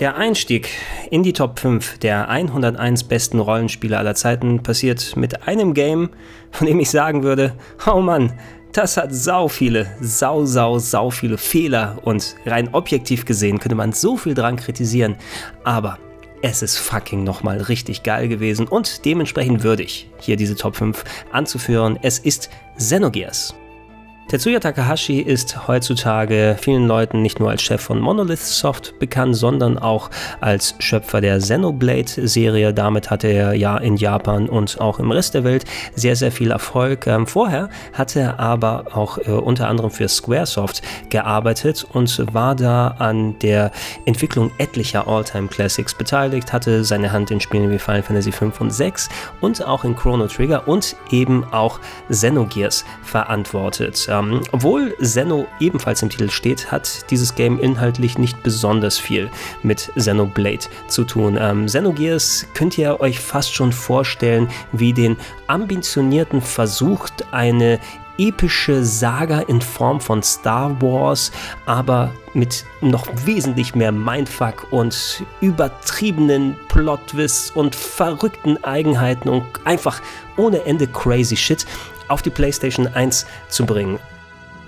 Der Einstieg in die Top 5 der 101 besten Rollenspiele aller Zeiten passiert mit einem Game, von dem ich sagen würde, oh Mann, das hat sau viele, sau, sau, sau viele Fehler und rein objektiv gesehen könnte man so viel dran kritisieren, aber es ist fucking nochmal richtig geil gewesen und dementsprechend würdig, hier diese Top 5 anzuführen. Es ist Xenogears. Tetsuya Takahashi ist heutzutage vielen Leuten nicht nur als Chef von Monolith Soft bekannt, sondern auch als Schöpfer der Xenoblade-Serie. Damit hatte er ja in Japan und auch im Rest der Welt sehr, sehr viel Erfolg. Ähm, vorher hatte er aber auch äh, unter anderem für Squaresoft gearbeitet und war da an der Entwicklung etlicher All-Time Classics beteiligt, hatte seine Hand in Spielen wie Final Fantasy V und 6 und auch in Chrono Trigger und eben auch Xenogears verantwortet. Ähm, ähm, obwohl Zeno ebenfalls im Titel steht, hat dieses Game inhaltlich nicht besonders viel mit Xenoblade zu tun. Ähm, Xenogears könnt ihr euch fast schon vorstellen wie den ambitionierten Versuch, eine epische Saga in Form von Star Wars, aber mit noch wesentlich mehr Mindfuck und übertriebenen Plot-Twists und verrückten Eigenheiten und einfach ohne Ende crazy Shit auf die PlayStation 1 zu bringen.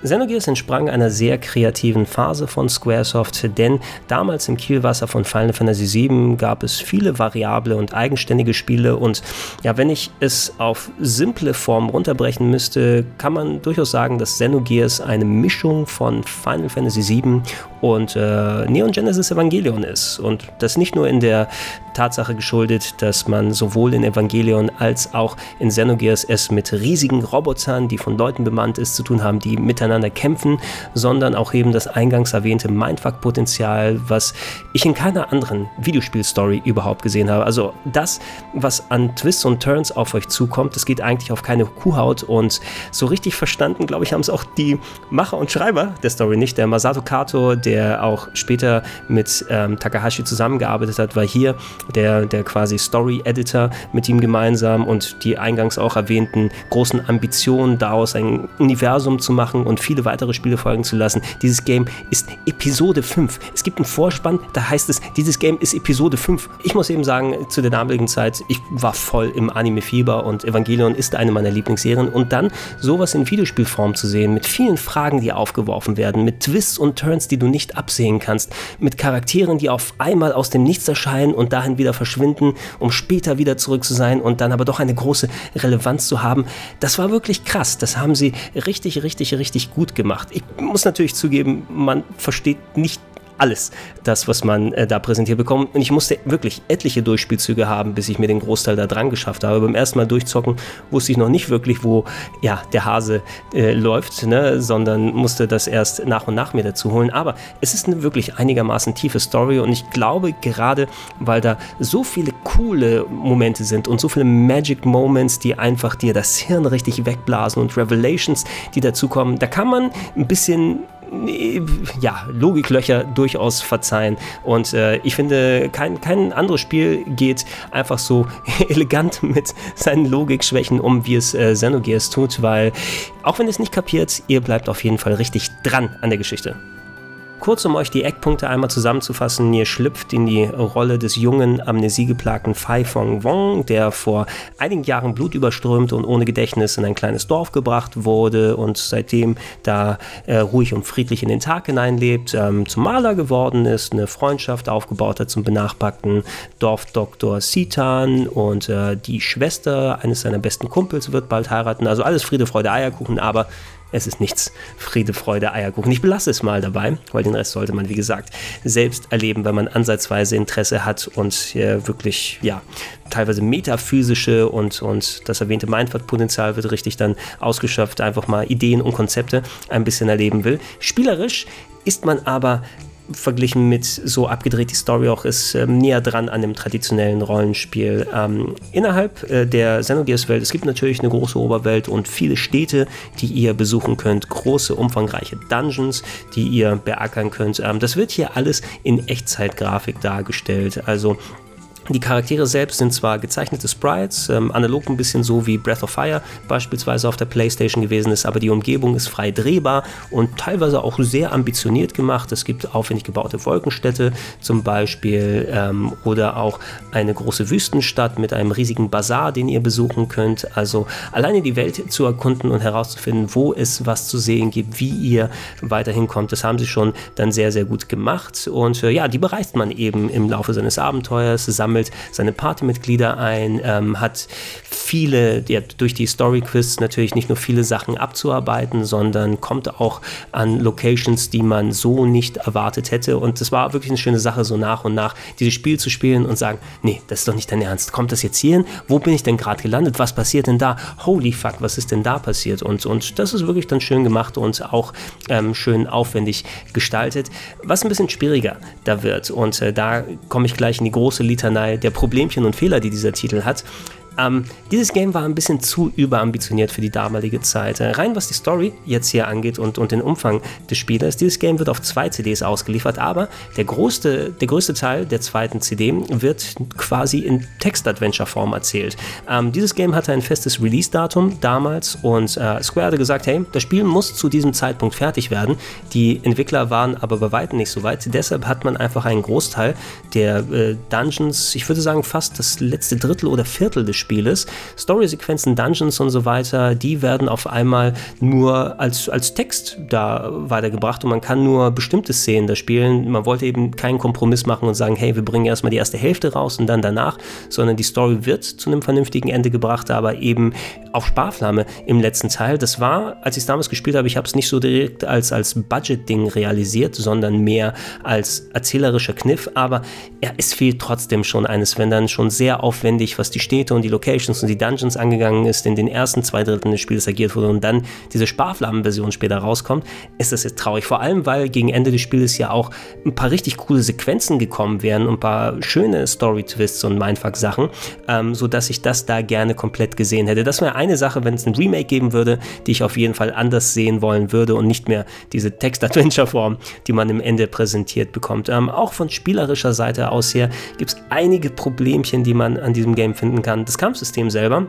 Xenogears entsprang einer sehr kreativen Phase von Squaresoft, denn damals im Kielwasser von Final Fantasy VII gab es viele variable und eigenständige Spiele und ja, wenn ich es auf simple Form runterbrechen müsste, kann man durchaus sagen, dass Xenogears eine Mischung von Final Fantasy VII und äh, Neon Genesis Evangelion ist und das nicht nur in der Tatsache geschuldet, dass man sowohl in Evangelion als auch in Xenogears es mit riesigen Robotern, die von Leuten bemannt ist, zu tun haben, die miteinander kämpfen, sondern auch eben das eingangs erwähnte Mindfuck-Potenzial, was ich in keiner anderen Videospielstory überhaupt gesehen habe. Also das, was an Twists und Turns auf euch zukommt, das geht eigentlich auf keine Kuhhaut und so richtig verstanden, glaube ich, haben es auch die Macher und Schreiber der Story nicht. Der Masato Kato, der auch später mit ähm, Takahashi zusammengearbeitet hat, war hier der, der quasi Story-Editor mit ihm gemeinsam und die eingangs auch erwähnten großen Ambitionen, daraus ein Universum zu machen und viele weitere Spiele folgen zu lassen. Dieses Game ist Episode 5. Es gibt einen Vorspann, da heißt es, dieses Game ist Episode 5. Ich muss eben sagen, zu der damaligen Zeit, ich war voll im Anime-Fieber und Evangelion ist eine meiner Lieblingsserien und dann sowas in Videospielform zu sehen, mit vielen Fragen, die aufgeworfen werden, mit Twists und Turns, die du nicht absehen kannst, mit Charakteren, die auf einmal aus dem Nichts erscheinen und dahin wieder verschwinden, um später wieder zurück zu sein und dann aber doch eine große Relevanz zu haben. Das war wirklich krass. Das haben sie richtig, richtig, richtig gut gemacht. Ich muss natürlich zugeben, man versteht nicht alles, das, was man äh, da präsentiert bekommt. Und ich musste wirklich etliche Durchspielzüge haben, bis ich mir den Großteil da dran geschafft habe. Beim ersten Mal durchzocken wusste ich noch nicht wirklich, wo ja, der Hase äh, läuft, ne? sondern musste das erst nach und nach mir dazu holen. Aber es ist eine wirklich einigermaßen tiefe Story und ich glaube, gerade weil da so viele coole Momente sind und so viele Magic Moments, die einfach dir das Hirn richtig wegblasen und Revelations, die dazu kommen, da kann man ein bisschen ja, Logiklöcher durchaus verzeihen. Und äh, ich finde, kein, kein anderes Spiel geht einfach so elegant mit seinen Logikschwächen um, wie es äh, Xenogears tut, weil auch wenn ihr es nicht kapiert, ihr bleibt auf jeden Fall richtig dran an der Geschichte. Kurz um euch die Eckpunkte einmal zusammenzufassen, ihr schlüpft in die Rolle des jungen, amnesiegeplagten Fai Fong Wong, der vor einigen Jahren blutüberströmt und ohne Gedächtnis in ein kleines Dorf gebracht wurde und seitdem da äh, ruhig und friedlich in den Tag hineinlebt, ähm, zum Maler geworden ist, eine Freundschaft aufgebaut hat zum benachbarten Dorfdoktor Sitan und äh, die Schwester eines seiner besten Kumpels wird bald heiraten. Also alles Friede, Freude, Eierkuchen, aber es ist nichts Friede, Freude, Eierkuchen. Ich belasse es mal dabei, weil den Rest sollte man, wie gesagt, selbst erleben, wenn man ansatzweise Interesse hat und äh, wirklich, ja, teilweise metaphysische und, und das erwähnte Mindfuck-Potenzial wird richtig dann ausgeschöpft, einfach mal Ideen und Konzepte ein bisschen erleben will. Spielerisch ist man aber verglichen mit so abgedreht die Story auch ist, ähm, näher dran an dem traditionellen Rollenspiel. Ähm, innerhalb äh, der Xenogears-Welt, es gibt natürlich eine große Oberwelt und viele Städte, die ihr besuchen könnt, große, umfangreiche Dungeons, die ihr beackern könnt. Ähm, das wird hier alles in Echtzeitgrafik dargestellt. Also die Charaktere selbst sind zwar gezeichnete Sprites, ähm, analog ein bisschen so wie Breath of Fire beispielsweise auf der PlayStation gewesen ist, aber die Umgebung ist frei drehbar und teilweise auch sehr ambitioniert gemacht. Es gibt aufwendig gebaute Wolkenstädte zum Beispiel ähm, oder auch eine große Wüstenstadt mit einem riesigen Bazar, den ihr besuchen könnt. Also alleine die Welt zu erkunden und herauszufinden, wo es was zu sehen gibt, wie ihr weiterhin kommt, das haben sie schon dann sehr, sehr gut gemacht. Und äh, ja, die bereist man eben im Laufe seines Abenteuers, sammelt sammelt seine Partymitglieder ein, ähm, hat viele, ja, durch die Story-Quiz natürlich nicht nur viele Sachen abzuarbeiten, sondern kommt auch an Locations, die man so nicht erwartet hätte. Und es war wirklich eine schöne Sache, so nach und nach dieses Spiel zu spielen und sagen, nee, das ist doch nicht dein Ernst. Kommt das jetzt hierhin? Wo bin ich denn gerade gelandet? Was passiert denn da? Holy fuck, was ist denn da passiert? Und, und das ist wirklich dann schön gemacht und auch ähm, schön aufwendig gestaltet. Was ein bisschen schwieriger da wird. Und äh, da komme ich gleich in die große Litanei der Problemchen und Fehler, die dieser Titel hat. Ähm, dieses Game war ein bisschen zu überambitioniert für die damalige Zeit. Äh, rein was die Story jetzt hier angeht und, und den Umfang des Spielers, dieses Game wird auf zwei CDs ausgeliefert, aber der größte, der größte Teil der zweiten CD wird quasi in Text-Adventure-Form erzählt. Ähm, dieses Game hatte ein festes Release-Datum damals und äh, Square hatte gesagt, hey, das Spiel muss zu diesem Zeitpunkt fertig werden. Die Entwickler waren aber bei weitem nicht so weit. Deshalb hat man einfach einen Großteil der äh, Dungeons, ich würde sagen fast das letzte Drittel oder Viertel des Spieles. Story-Sequenzen, Dungeons und so weiter, die werden auf einmal nur als, als Text da weitergebracht und man kann nur bestimmte Szenen da spielen. Man wollte eben keinen Kompromiss machen und sagen, hey, wir bringen erstmal die erste Hälfte raus und dann danach, sondern die Story wird zu einem vernünftigen Ende gebracht, aber eben auf Sparflamme im letzten Teil. Das war, als ich es damals gespielt habe, ich habe es nicht so direkt als, als Budget-Ding realisiert, sondern mehr als erzählerischer Kniff, aber ja, es fehlt trotzdem schon eines, wenn dann schon sehr aufwendig, was die Städte und die Locations und die Dungeons angegangen ist, in den ersten zwei Dritteln des Spiels agiert wurde und dann diese Sparflammenversion später rauskommt, ist das jetzt traurig. Vor allem, weil gegen Ende des Spiels ja auch ein paar richtig coole Sequenzen gekommen wären und ein paar schöne Story-Twists und Mindfuck-Sachen, ähm, sodass ich das da gerne komplett gesehen hätte. Das wäre eine Sache, wenn es ein Remake geben würde, die ich auf jeden Fall anders sehen wollen würde und nicht mehr diese Text-Adventure-Form, die man im Ende präsentiert bekommt. Ähm, auch von spielerischer Seite aus her gibt es einige Problemchen, die man an diesem Game finden kann. Das Kampfsystem selber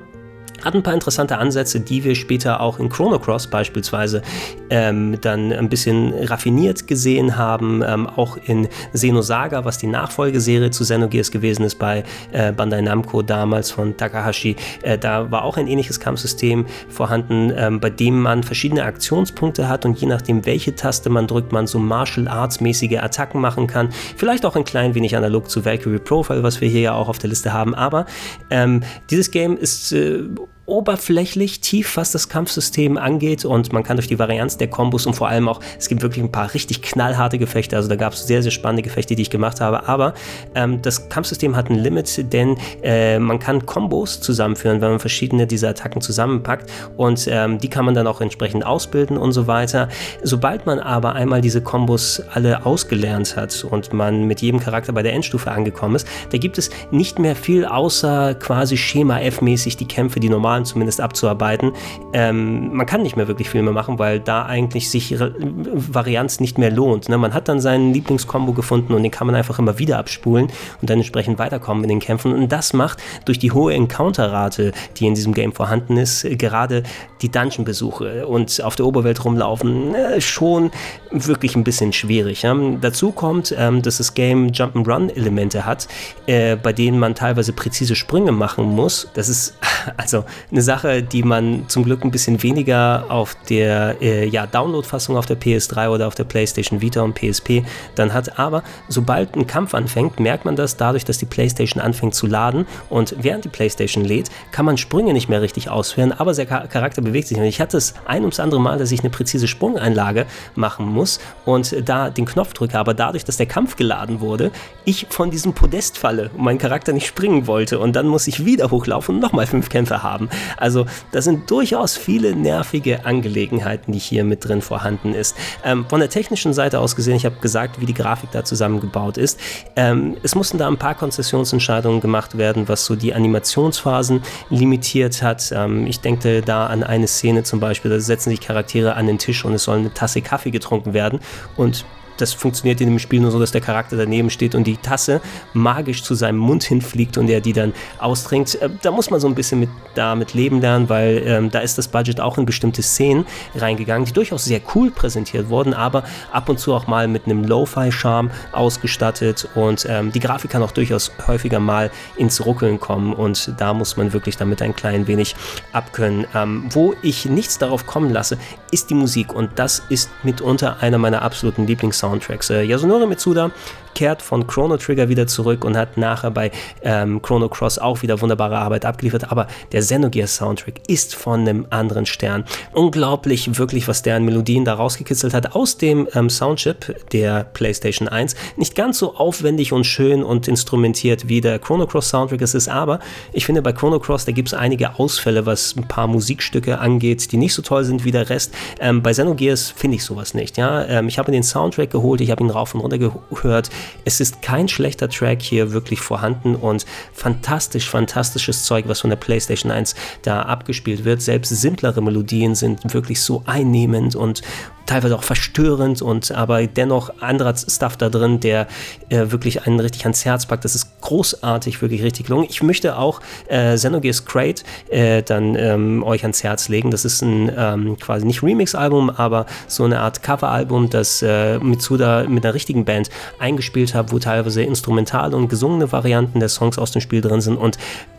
hat ein paar interessante Ansätze, die wir später auch in Chrono Cross beispielsweise ähm, dann ein bisschen raffiniert gesehen haben, ähm, auch in Xenosaga, was die Nachfolgeserie zu Xenogears gewesen ist bei äh, Bandai Namco damals von Takahashi. Äh, da war auch ein ähnliches Kampfsystem vorhanden, ähm, bei dem man verschiedene Aktionspunkte hat und je nachdem, welche Taste man drückt, man so Martial Arts mäßige Attacken machen kann. Vielleicht auch ein klein wenig analog zu Valkyrie Profile, was wir hier ja auch auf der Liste haben, aber ähm, dieses Game ist äh, oberflächlich tief, was das Kampfsystem angeht. Und man kann durch die Varianz der Kombos und vor allem auch, es gibt wirklich ein paar richtig knallharte Gefechte, also da gab es sehr, sehr spannende Gefechte, die ich gemacht habe, aber ähm, das Kampfsystem hat ein Limit, denn äh, man kann Kombos zusammenführen, wenn man verschiedene dieser Attacken zusammenpackt. Und ähm, die kann man dann auch entsprechend ausbilden und so weiter. Sobald man aber einmal diese Kombos alle ausgelernt hat und man mit jedem Charakter bei der Endstufe angekommen ist, da gibt es nicht mehr viel außer quasi Schema F-mäßig die Kämpfe, die normal Normalen zumindest abzuarbeiten. Ähm, man kann nicht mehr wirklich viel mehr machen, weil da eigentlich sich Varianz nicht mehr lohnt. Ne? Man hat dann seinen Lieblingskombo gefunden und den kann man einfach immer wieder abspulen und dann entsprechend weiterkommen in den Kämpfen. Und das macht durch die hohe Encounter-Rate, die in diesem Game vorhanden ist, gerade die Dungeon-Besuche und auf der Oberwelt rumlaufen, äh, schon wirklich ein bisschen schwierig. Ja? Dazu kommt, ähm, dass das Game Jump'n'Run-Elemente hat, äh, bei denen man teilweise präzise Sprünge machen muss. Das ist also eine Sache, die man zum Glück ein bisschen weniger auf der äh, ja, Download-Fassung auf der PS3 oder auf der PlayStation Vita und PSP dann hat. Aber sobald ein Kampf anfängt, merkt man das dadurch, dass die PlayStation anfängt zu laden und während die PlayStation lädt, kann man Sprünge nicht mehr richtig ausführen, aber der Charakter bewegt sich. Und ich hatte es ein ums andere Mal, dass ich eine präzise Sprungeinlage machen muss und da den Knopf drücke, aber dadurch, dass der Kampf geladen wurde, ich von diesem Podest falle und mein Charakter nicht springen wollte und dann muss ich wieder hochlaufen und nochmal fünf Kämpfe haben. Also da sind durchaus viele nervige Angelegenheiten, die hier mit drin vorhanden ist. Ähm, von der technischen Seite aus gesehen, ich habe gesagt, wie die Grafik da zusammengebaut ist. Ähm, es mussten da ein paar Konzessionsentscheidungen gemacht werden, was so die Animationsphasen limitiert hat. Ähm, ich denke da an eine Szene zum Beispiel, da setzen sich Charaktere an den Tisch und es soll eine Tasse Kaffee getrunken werden und das funktioniert in dem Spiel nur so, dass der Charakter daneben steht und die Tasse magisch zu seinem Mund hinfliegt und er die dann austrinkt. Äh, da muss man so ein bisschen mit, damit leben lernen, weil ähm, da ist das Budget auch in bestimmte Szenen reingegangen, die durchaus sehr cool präsentiert wurden, aber ab und zu auch mal mit einem Lo-Fi-Charme ausgestattet und ähm, die Grafik kann auch durchaus häufiger mal ins Ruckeln kommen und da muss man wirklich damit ein klein wenig abkönnen. Ähm, wo ich nichts darauf kommen lasse, ist die Musik und das ist mitunter einer meiner absoluten Lieblings Soundtracks. Äh, Yasunori Mitsuda kehrt von Chrono Trigger wieder zurück und hat nachher bei ähm, Chrono Cross auch wieder wunderbare Arbeit abgeliefert. Aber der Xenogears Soundtrack ist von einem anderen Stern. Unglaublich, wirklich, was der an Melodien da rausgekitzelt hat aus dem ähm, Soundchip der PlayStation 1. Nicht ganz so aufwendig und schön und instrumentiert wie der Chrono Cross Soundtrack es ist, aber ich finde bei Chrono Cross, da gibt es einige Ausfälle, was ein paar Musikstücke angeht, die nicht so toll sind wie der Rest. Ähm, bei Xenogears finde ich sowas nicht. Ja? Ähm, ich habe den Soundtrack geholt, ich habe ihn rauf und runter gehört. Es ist kein schlechter Track hier wirklich vorhanden und fantastisch, fantastisches Zeug, was von der PlayStation 1 da abgespielt wird. Selbst simplere Melodien sind wirklich so einnehmend und teilweise auch verstörend und aber dennoch anderer Stuff da drin, der äh, wirklich einen richtig ans Herz packt. Das ist großartig, wirklich richtig gelungen. Ich möchte auch äh, Xenogears Crate äh, dann ähm, euch ans Herz legen. Das ist ein ähm, quasi nicht Remix-Album, aber so eine Art Cover-Album, das äh, Mitsuda mit einer richtigen Band eingespielt hat, wo teilweise instrumentale und gesungene Varianten der Songs aus dem Spiel drin sind und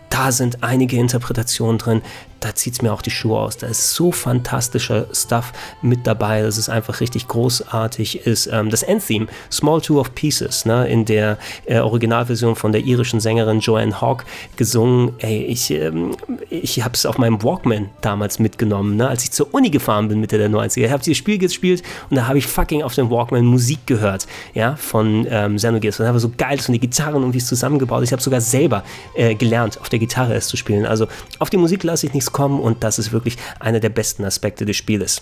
da sind einige Interpretationen drin, da zieht es mir auch die Schuhe aus. Da ist so fantastischer Stuff mit dabei, dass es einfach richtig großartig ist. Ähm, das Endtheme, Small Two of Pieces, ne, in der äh, Originalversion von der irischen Sängerin Joanne Hawke gesungen. Ey, ich, ähm, ich habe es auf meinem Walkman damals mitgenommen, ne, als ich zur Uni gefahren bin Mitte der 90er. Ich habe dieses Spiel gespielt und da habe ich fucking auf dem Walkman Musik gehört, ja, von ähm. Und da war so geil, so die Gitarren und wie es zusammengebaut ist. Ich habe sogar selber äh, gelernt, auf der Gitarre es zu spielen. Also auf die Musik lasse ich nichts kommen und das ist wirklich einer der besten Aspekte des Spieles.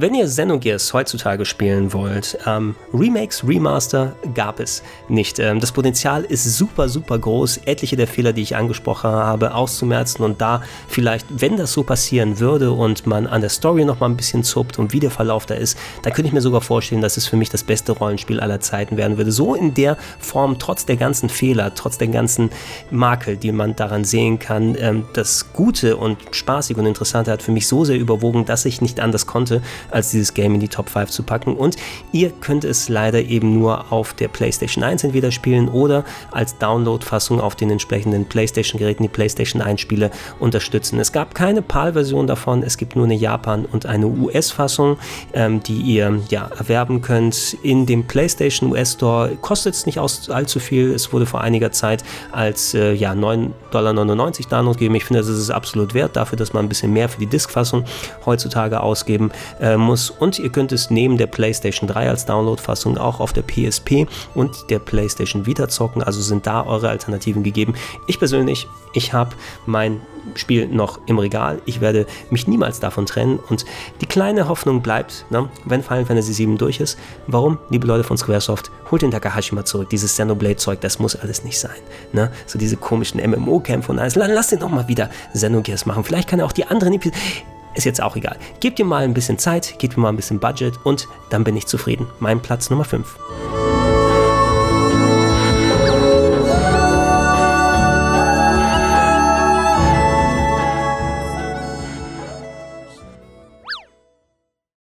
Wenn ihr Xenogears heutzutage spielen wollt, ähm, Remakes, Remaster gab es nicht. Ähm, das Potenzial ist super, super groß, etliche der Fehler, die ich angesprochen habe, auszumerzen und da vielleicht, wenn das so passieren würde und man an der Story noch mal ein bisschen zuppt und wie der Verlauf da ist, dann könnte ich mir sogar vorstellen, dass es für mich das beste Rollenspiel aller Zeiten werden würde. So in der Form, trotz der ganzen Fehler, trotz der ganzen Makel, die man daran sehen kann, ähm, das Gute und Spaßige und Interessante hat für mich so sehr überwogen, dass ich nicht anders konnte, als dieses Game in die Top 5 zu packen. Und ihr könnt es leider eben nur auf der PlayStation 1 entweder spielen oder als Download-Fassung auf den entsprechenden PlayStation-Geräten die PlayStation 1-Spiele unterstützen. Es gab keine PAL-Version davon, es gibt nur eine Japan- und eine US-Fassung, ähm, die ihr ja, erwerben könnt in dem PlayStation US-Store. Kostet es nicht allzu viel, es wurde vor einiger Zeit als äh, ja, 9,99 Dollar Download gegeben. Ich finde, das ist absolut wert dafür, dass man ein bisschen mehr für die Disk-Fassung heutzutage ausgeben äh, muss. Und ihr könnt es neben der PlayStation 3 als Download-Fassung auch auf der PSP und der PlayStation Vita zocken. Also sind da eure Alternativen gegeben. Ich persönlich, ich habe mein Spiel noch im Regal. Ich werde mich niemals davon trennen. Und die kleine Hoffnung bleibt, ne, wenn Final Fantasy 7 durch ist. Warum, liebe Leute von Squaresoft, holt den Takahashi mal zurück. Dieses Xenoblade-Zeug, das muss alles nicht sein. Ne? So diese komischen MMO-Kämpfe und alles. Lass den doch mal wieder Xenogears machen. Vielleicht kann er auch die anderen Episoden ist jetzt auch egal. Gebt ihr mal ein bisschen Zeit, gebt mir mal ein bisschen Budget und dann bin ich zufrieden. Mein Platz Nummer 5.